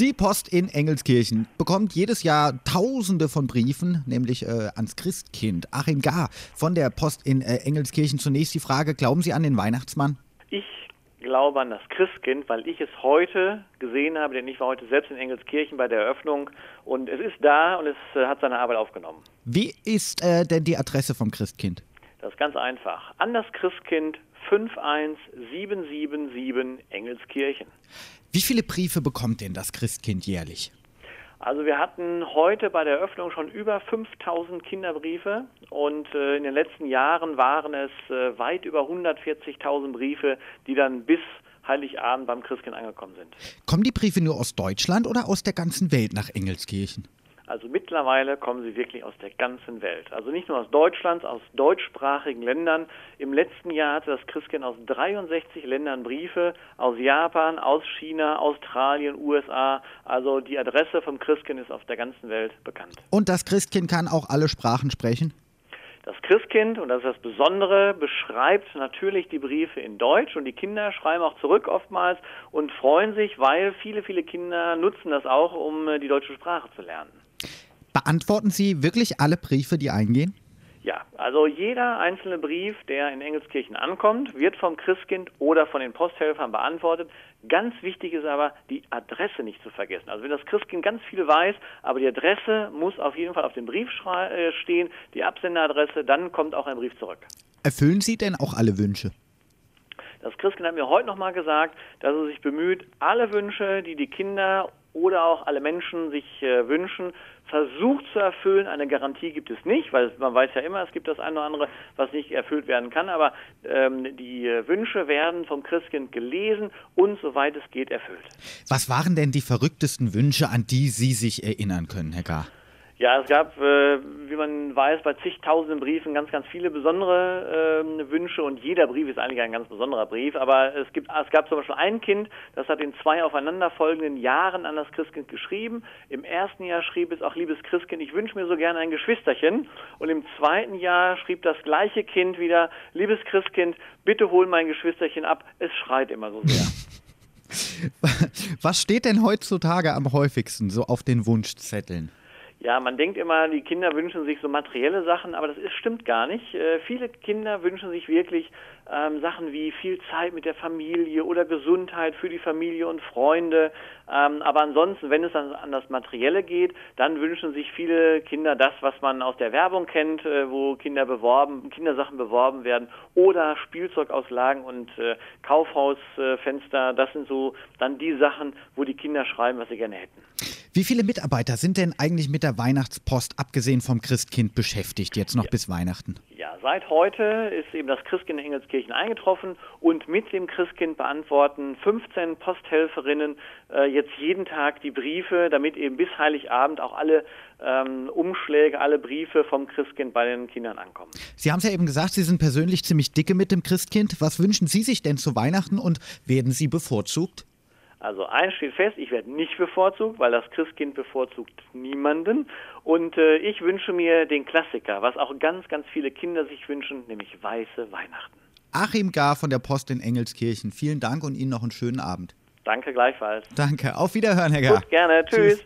Die Post in Engelskirchen bekommt jedes Jahr Tausende von Briefen, nämlich äh, ans Christkind. Achim Gar von der Post in äh, Engelskirchen. Zunächst die Frage, glauben Sie an den Weihnachtsmann? Ich glaube an das Christkind, weil ich es heute gesehen habe, denn ich war heute selbst in Engelskirchen bei der Eröffnung und es ist da und es äh, hat seine Arbeit aufgenommen. Wie ist äh, denn die Adresse vom Christkind? Das ist ganz einfach. An das Christkind 51777 Engelskirchen. Wie viele Briefe bekommt denn das Christkind jährlich? Also wir hatten heute bei der Eröffnung schon über 5000 Kinderbriefe und äh, in den letzten Jahren waren es äh, weit über 140.000 Briefe, die dann bis Heiligabend beim Christkind angekommen sind. Kommen die Briefe nur aus Deutschland oder aus der ganzen Welt nach Engelskirchen? Also mittlerweile kommen sie wirklich aus der ganzen Welt. Also nicht nur aus Deutschland, aus deutschsprachigen Ländern. Im letzten Jahr hatte das Christkind aus 63 Ländern Briefe, aus Japan, aus China, Australien, USA. Also die Adresse vom Christkind ist auf der ganzen Welt bekannt. Und das Christkind kann auch alle Sprachen sprechen? Das Christkind, und das ist das Besondere, beschreibt natürlich die Briefe in Deutsch und die Kinder schreiben auch zurück oftmals und freuen sich, weil viele, viele Kinder nutzen das auch, um die deutsche Sprache zu lernen. Beantworten Sie wirklich alle Briefe, die eingehen? Ja, also jeder einzelne Brief, der in Engelskirchen ankommt, wird vom Christkind oder von den Posthelfern beantwortet. Ganz wichtig ist aber, die Adresse nicht zu vergessen. Also wenn das Christkind ganz viel weiß, aber die Adresse muss auf jeden Fall auf dem Brief äh, stehen, die Absenderadresse, dann kommt auch ein Brief zurück. Erfüllen Sie denn auch alle Wünsche? Das Christkind hat mir heute nochmal gesagt, dass er sich bemüht, alle Wünsche, die die Kinder oder auch alle Menschen sich äh, wünschen, versucht zu erfüllen. Eine Garantie gibt es nicht, weil man weiß ja immer, es gibt das eine oder andere, was nicht erfüllt werden kann. Aber ähm, die äh, Wünsche werden vom Christkind gelesen und soweit es geht erfüllt. Was waren denn die verrücktesten Wünsche, an die Sie sich erinnern können, Herr Gar? Ja, es gab, äh, wie man weiß, bei zigtausenden Briefen ganz, ganz viele besondere äh, Wünsche und jeder Brief ist eigentlich ein ganz besonderer Brief. Aber es, gibt, es gab zum Beispiel ein Kind, das hat in zwei aufeinanderfolgenden Jahren an das Christkind geschrieben. Im ersten Jahr schrieb es auch, liebes Christkind, ich wünsche mir so gerne ein Geschwisterchen. Und im zweiten Jahr schrieb das gleiche Kind wieder, liebes Christkind, bitte hol mein Geschwisterchen ab, es schreit immer so sehr. Was steht denn heutzutage am häufigsten so auf den Wunschzetteln? Ja, man denkt immer, die Kinder wünschen sich so materielle Sachen, aber das ist, stimmt gar nicht. Äh, viele Kinder wünschen sich wirklich ähm, Sachen wie viel Zeit mit der Familie oder Gesundheit für die Familie und Freunde. Ähm, aber ansonsten, wenn es dann an das Materielle geht, dann wünschen sich viele Kinder das, was man aus der Werbung kennt, äh, wo Kinder beworben, Kindersachen beworben werden oder Spielzeugauslagen und äh, Kaufhausfenster. das sind so dann die Sachen, wo die Kinder schreiben, was sie gerne hätten. Wie viele Mitarbeiter sind denn eigentlich mit der Weihnachtspost, abgesehen vom Christkind, beschäftigt, jetzt noch ja. bis Weihnachten? Ja, seit heute ist eben das Christkind in Engelskirchen eingetroffen und mit dem Christkind beantworten 15 Posthelferinnen äh, jetzt jeden Tag die Briefe, damit eben bis Heiligabend auch alle ähm, Umschläge, alle Briefe vom Christkind bei den Kindern ankommen. Sie haben es ja eben gesagt, Sie sind persönlich ziemlich dicke mit dem Christkind. Was wünschen Sie sich denn zu Weihnachten und werden Sie bevorzugt? Also eins steht fest, ich werde nicht bevorzugt, weil das Christkind bevorzugt niemanden. Und äh, ich wünsche mir den Klassiker, was auch ganz, ganz viele Kinder sich wünschen, nämlich weiße Weihnachten. Achim Gar von der Post in Engelskirchen. Vielen Dank und Ihnen noch einen schönen Abend. Danke gleichfalls. Danke. Auf Wiederhören, Herr Gar. Gut, gerne. Tschüss. Tschüss.